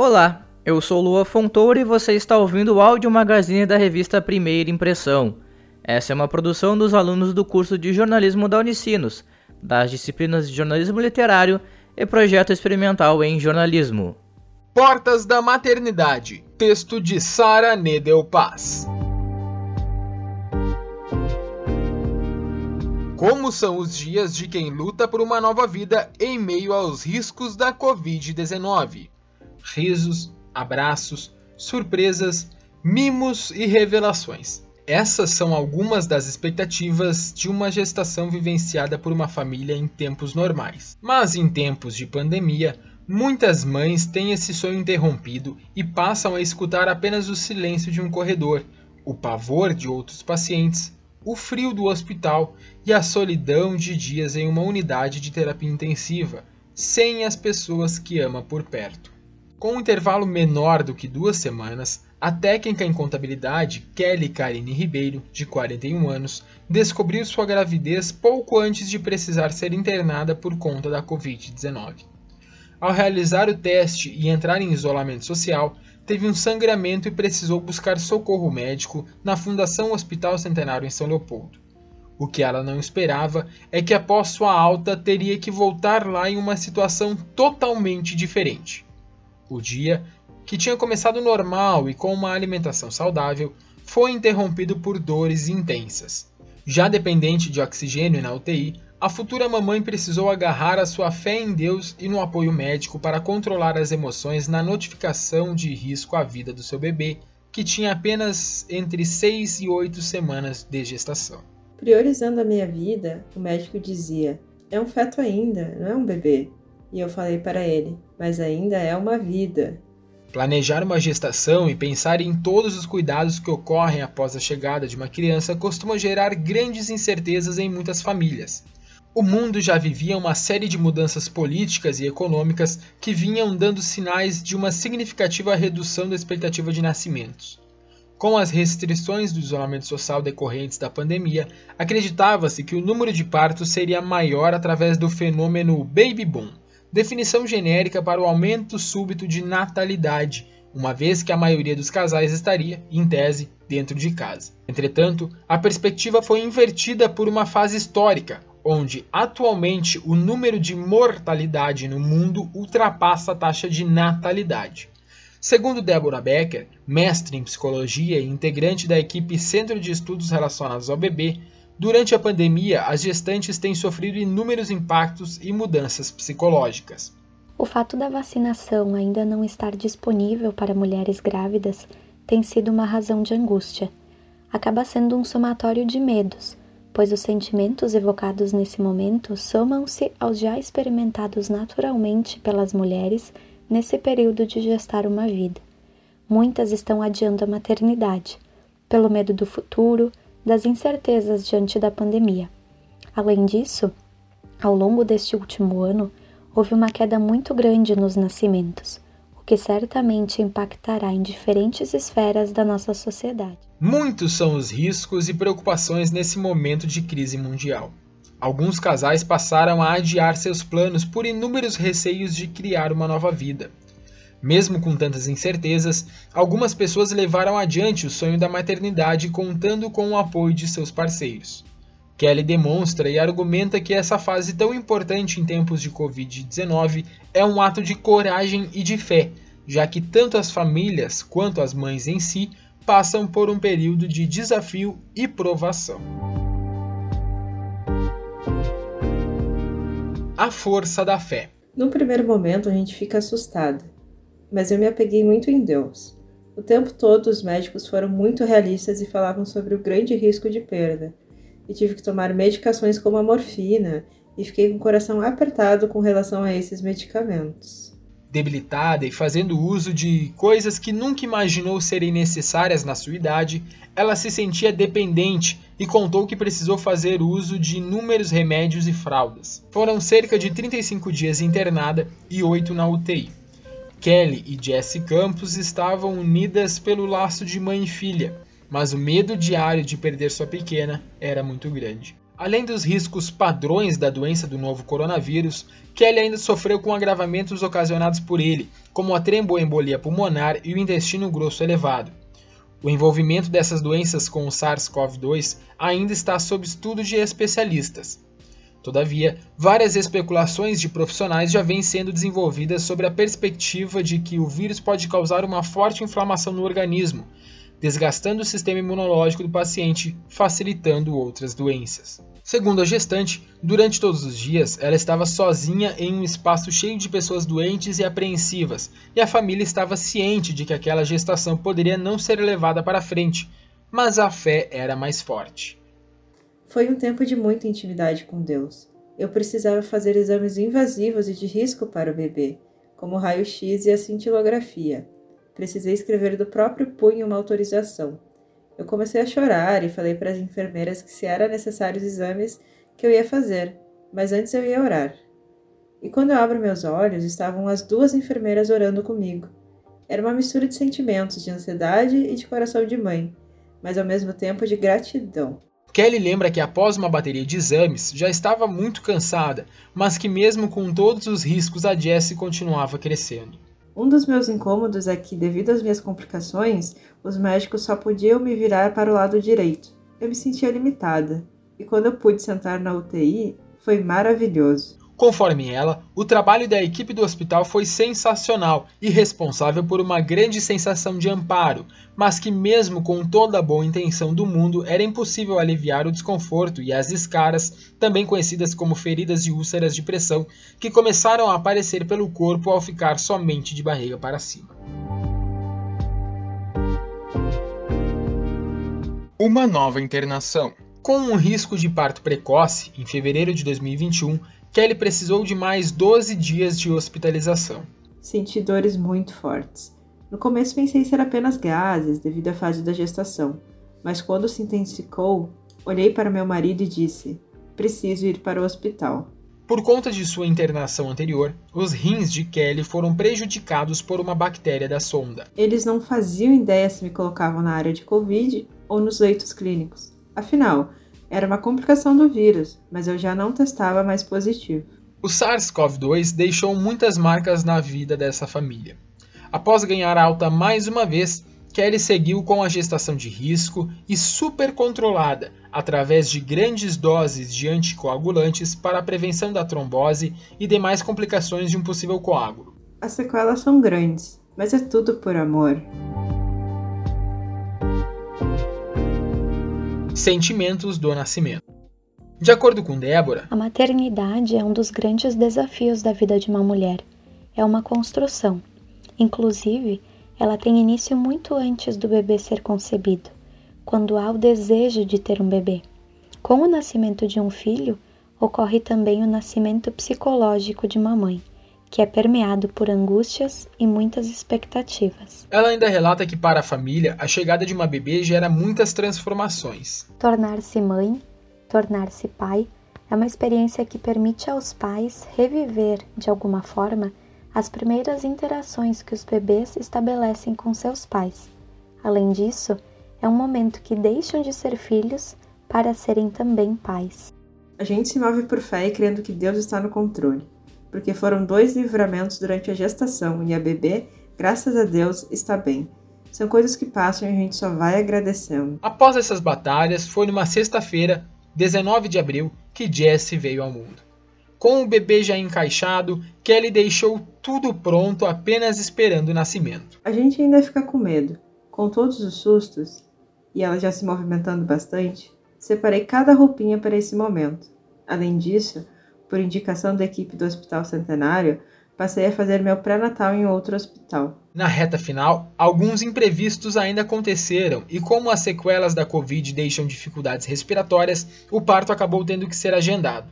Olá, eu sou Lua Fontoura e você está ouvindo o áudio magazine da revista Primeira Impressão. Essa é uma produção dos alunos do curso de jornalismo da Unicinos, das disciplinas de jornalismo literário e projeto experimental em jornalismo. Portas da Maternidade, texto de Sara Nedel Paz. Como são os dias de quem luta por uma nova vida em meio aos riscos da Covid-19? Risos, abraços, surpresas, mimos e revelações. Essas são algumas das expectativas de uma gestação vivenciada por uma família em tempos normais. Mas em tempos de pandemia, muitas mães têm esse sonho interrompido e passam a escutar apenas o silêncio de um corredor, o pavor de outros pacientes o frio do hospital e a solidão de dias em uma unidade de terapia intensiva, sem as pessoas que ama por perto. Com um intervalo menor do que duas semanas, a técnica em contabilidade Kelly Karine Ribeiro, de 41 anos, descobriu sua gravidez pouco antes de precisar ser internada por conta da Covid-19. Ao realizar o teste e entrar em isolamento social, teve um sangramento e precisou buscar socorro médico na Fundação Hospital Centenário em São Leopoldo. O que ela não esperava é que após sua alta teria que voltar lá em uma situação totalmente diferente. O dia, que tinha começado normal e com uma alimentação saudável, foi interrompido por dores intensas. Já dependente de oxigênio na UTI, a futura mamãe precisou agarrar a sua fé em Deus e no apoio médico para controlar as emoções na notificação de risco à vida do seu bebê, que tinha apenas entre 6 e 8 semanas de gestação. Priorizando a minha vida, o médico dizia: é um feto ainda, não é um bebê. E eu falei para ele: mas ainda é uma vida. Planejar uma gestação e pensar em todos os cuidados que ocorrem após a chegada de uma criança costuma gerar grandes incertezas em muitas famílias. O mundo já vivia uma série de mudanças políticas e econômicas que vinham dando sinais de uma significativa redução da expectativa de nascimentos. Com as restrições do isolamento social decorrentes da pandemia, acreditava-se que o número de partos seria maior através do fenômeno baby boom, definição genérica para o aumento súbito de natalidade, uma vez que a maioria dos casais estaria, em tese, dentro de casa. Entretanto, a perspectiva foi invertida por uma fase histórica, onde atualmente o número de mortalidade no mundo ultrapassa a taxa de natalidade. Segundo Deborah Becker, mestre em psicologia e integrante da equipe Centro de Estudos Relacionados ao Bebê, durante a pandemia as gestantes têm sofrido inúmeros impactos e mudanças psicológicas. O fato da vacinação ainda não estar disponível para mulheres grávidas tem sido uma razão de angústia. Acaba sendo um somatório de medos, pois os sentimentos evocados nesse momento somam-se aos já experimentados naturalmente pelas mulheres nesse período de gestar uma vida. Muitas estão adiando a maternidade, pelo medo do futuro, das incertezas diante da pandemia. Além disso, ao longo deste último ano, houve uma queda muito grande nos nascimentos que certamente impactará em diferentes esferas da nossa sociedade. Muitos são os riscos e preocupações nesse momento de crise mundial. Alguns casais passaram a adiar seus planos por inúmeros receios de criar uma nova vida. Mesmo com tantas incertezas, algumas pessoas levaram adiante o sonho da maternidade contando com o apoio de seus parceiros. Kelly demonstra e argumenta que essa fase tão importante em tempos de Covid-19 é um ato de coragem e de fé, já que tanto as famílias quanto as mães em si passam por um período de desafio e provação. A força da fé. No primeiro momento a gente fica assustado, mas eu me apeguei muito em Deus. O tempo todo os médicos foram muito realistas e falavam sobre o grande risco de perda e tive que tomar medicações como a morfina e fiquei com o coração apertado com relação a esses medicamentos. Debilitada e fazendo uso de coisas que nunca imaginou serem necessárias na sua idade, ela se sentia dependente e contou que precisou fazer uso de inúmeros remédios e fraldas. Foram cerca de 35 dias internada e 8 na UTI. Kelly e Jessie Campos estavam unidas pelo laço de mãe e filha, mas o medo diário de perder sua pequena era muito grande. Além dos riscos padrões da doença do novo coronavírus, Kelly ainda sofreu com agravamentos ocasionados por ele, como a tremboembolia pulmonar e o intestino grosso elevado. O envolvimento dessas doenças com o SARS-CoV-2 ainda está sob estudo de especialistas. Todavia, várias especulações de profissionais já vêm sendo desenvolvidas sobre a perspectiva de que o vírus pode causar uma forte inflamação no organismo, desgastando o sistema imunológico do paciente, facilitando outras doenças. Segundo a gestante, durante todos os dias ela estava sozinha em um espaço cheio de pessoas doentes e apreensivas, e a família estava ciente de que aquela gestação poderia não ser levada para frente, mas a fé era mais forte. Foi um tempo de muita intimidade com Deus. Eu precisava fazer exames invasivos e de risco para o bebê, como o raio-x e a cintilografia. Precisei escrever do próprio punho uma autorização. Eu comecei a chorar e falei para as enfermeiras que se era necessário os exames que eu ia fazer, mas antes eu ia orar. E quando eu abro meus olhos, estavam as duas enfermeiras orando comigo. Era uma mistura de sentimentos de ansiedade e de coração de mãe, mas ao mesmo tempo de gratidão. Kelly lembra que após uma bateria de exames já estava muito cansada, mas que mesmo com todos os riscos a Jessie continuava crescendo. Um dos meus incômodos é que, devido às minhas complicações, os médicos só podiam me virar para o lado direito. Eu me sentia limitada, e quando eu pude sentar na UTI, foi maravilhoso. Conforme ela, o trabalho da equipe do hospital foi sensacional e responsável por uma grande sensação de amparo, mas que, mesmo com toda a boa intenção do mundo, era impossível aliviar o desconforto e as escaras, também conhecidas como feridas e úlceras de pressão, que começaram a aparecer pelo corpo ao ficar somente de barriga para cima. Uma nova internação. Com um risco de parto precoce, em fevereiro de 2021, Kelly precisou de mais 12 dias de hospitalização. Senti dores muito fortes. No começo pensei ser apenas gases devido à fase da gestação, mas quando se intensificou, olhei para meu marido e disse: preciso ir para o hospital. Por conta de sua internação anterior, os rins de Kelly foram prejudicados por uma bactéria da sonda. Eles não faziam ideia se me colocavam na área de Covid ou nos leitos clínicos. Afinal, era uma complicação do vírus, mas eu já não testava mais positivo. O SARS-CoV-2 deixou muitas marcas na vida dessa família. Após ganhar alta mais uma vez, Kelly seguiu com a gestação de risco e super controlada através de grandes doses de anticoagulantes para a prevenção da trombose e demais complicações de um possível coágulo. As sequelas são grandes, mas é tudo por amor. Sentimentos do nascimento. De acordo com Débora, a maternidade é um dos grandes desafios da vida de uma mulher. É uma construção. Inclusive, ela tem início muito antes do bebê ser concebido, quando há o desejo de ter um bebê. Com o nascimento de um filho, ocorre também o nascimento psicológico de uma mãe que é permeado por angústias e muitas expectativas. Ela ainda relata que para a família, a chegada de uma bebê gera muitas transformações. Tornar-se mãe, tornar-se pai, é uma experiência que permite aos pais reviver, de alguma forma, as primeiras interações que os bebês estabelecem com seus pais. Além disso, é um momento que deixam de ser filhos para serem também pais. A gente se move por fé e crendo que Deus está no controle porque foram dois livramentos durante a gestação e a bebê, graças a Deus, está bem. São coisas que passam e a gente só vai agradecendo. Após essas batalhas, foi numa sexta-feira, 19 de abril, que Jesse veio ao mundo. Com o bebê já encaixado, Kelly deixou tudo pronto apenas esperando o nascimento. A gente ainda fica com medo. Com todos os sustos, e ela já se movimentando bastante, separei cada roupinha para esse momento. Além disso, por indicação da equipe do Hospital Centenário, passei a fazer meu pré-natal em outro hospital. Na reta final, alguns imprevistos ainda aconteceram e, como as sequelas da Covid deixam dificuldades respiratórias, o parto acabou tendo que ser agendado.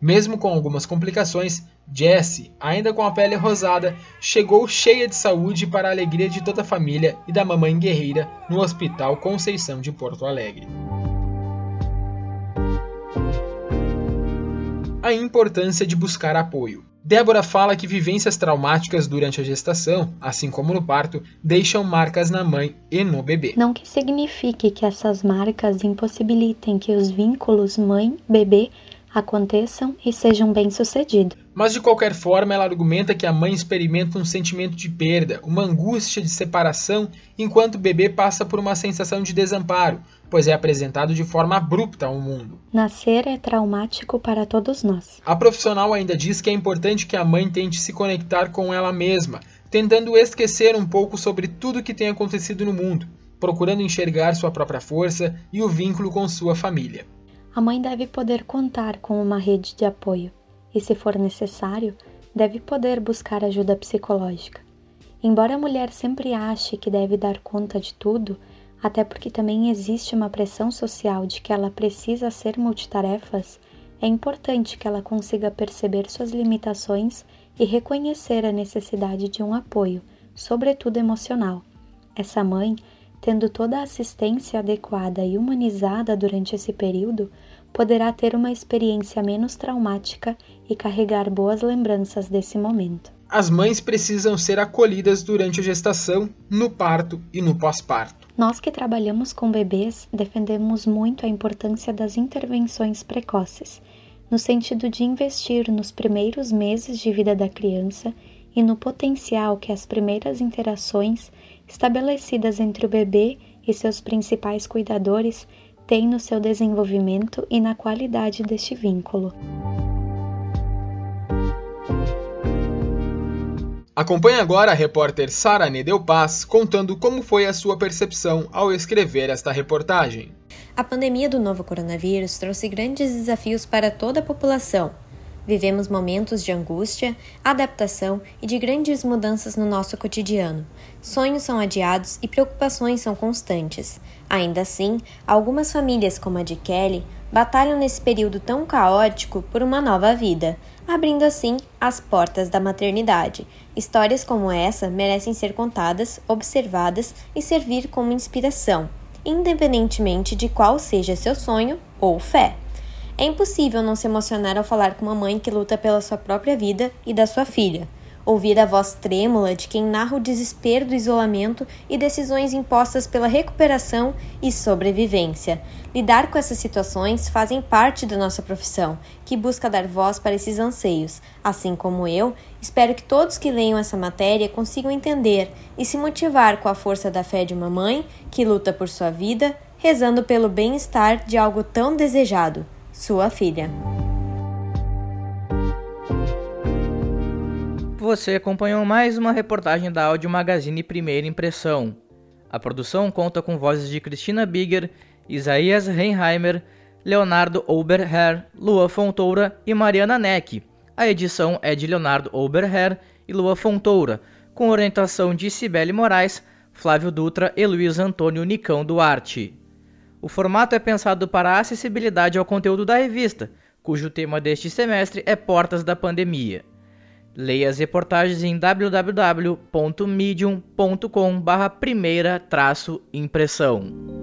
Mesmo com algumas complicações, Jessie, ainda com a pele rosada, chegou cheia de saúde para a alegria de toda a família e da mamãe guerreira no Hospital Conceição de Porto Alegre. A importância de buscar apoio. Débora fala que vivências traumáticas durante a gestação, assim como no parto, deixam marcas na mãe e no bebê. Não que signifique que essas marcas impossibilitem que os vínculos mãe-bebê aconteçam e sejam bem-sucedidos. Mas de qualquer forma, ela argumenta que a mãe experimenta um sentimento de perda, uma angústia de separação, enquanto o bebê passa por uma sensação de desamparo, pois é apresentado de forma abrupta ao mundo. Nascer é traumático para todos nós. A profissional ainda diz que é importante que a mãe tente se conectar com ela mesma, tentando esquecer um pouco sobre tudo que tem acontecido no mundo, procurando enxergar sua própria força e o vínculo com sua família. A mãe deve poder contar com uma rede de apoio e, se for necessário, deve poder buscar ajuda psicológica. Embora a mulher sempre ache que deve dar conta de tudo, até porque também existe uma pressão social de que ela precisa ser multitarefas, é importante que ela consiga perceber suas limitações e reconhecer a necessidade de um apoio, sobretudo emocional. Essa mãe tendo toda a assistência adequada e humanizada durante esse período, poderá ter uma experiência menos traumática e carregar boas lembranças desse momento. As mães precisam ser acolhidas durante a gestação, no parto e no pós-parto. Nós que trabalhamos com bebês defendemos muito a importância das intervenções precoces, no sentido de investir nos primeiros meses de vida da criança e no potencial que as primeiras interações estabelecidas entre o bebê e seus principais cuidadores têm no seu desenvolvimento e na qualidade deste vínculo. Acompanhe agora a repórter Sara Nedel Paz contando como foi a sua percepção ao escrever esta reportagem. A pandemia do novo coronavírus trouxe grandes desafios para toda a população, Vivemos momentos de angústia, adaptação e de grandes mudanças no nosso cotidiano. Sonhos são adiados e preocupações são constantes. Ainda assim, algumas famílias, como a de Kelly, batalham nesse período tão caótico por uma nova vida, abrindo assim as portas da maternidade. Histórias como essa merecem ser contadas, observadas e servir como inspiração, independentemente de qual seja seu sonho ou fé. É impossível não se emocionar ao falar com uma mãe que luta pela sua própria vida e da sua filha. Ouvir a voz trêmula de quem narra o desespero do isolamento e decisões impostas pela recuperação e sobrevivência. Lidar com essas situações fazem parte da nossa profissão, que busca dar voz para esses anseios. Assim como eu, espero que todos que leiam essa matéria consigam entender e se motivar com a força da fé de uma mãe que luta por sua vida, rezando pelo bem-estar de algo tão desejado sua filha. Você acompanhou mais uma reportagem da Audio Magazine Primeira Impressão. A produção conta com vozes de Cristina Bigger, Isaías Reinheimer, Leonardo Oberherr, Lua Fontoura e Mariana Neck. A edição é de Leonardo Oberherr e Lua Fontoura, com orientação de Cibele Moraes, Flávio Dutra e Luiz Antônio Nicão Duarte. O formato é pensado para a acessibilidade ao conteúdo da revista, cujo tema deste semestre é Portas da Pandemia. Leia as reportagens em www.medium.com/primeira-impressão.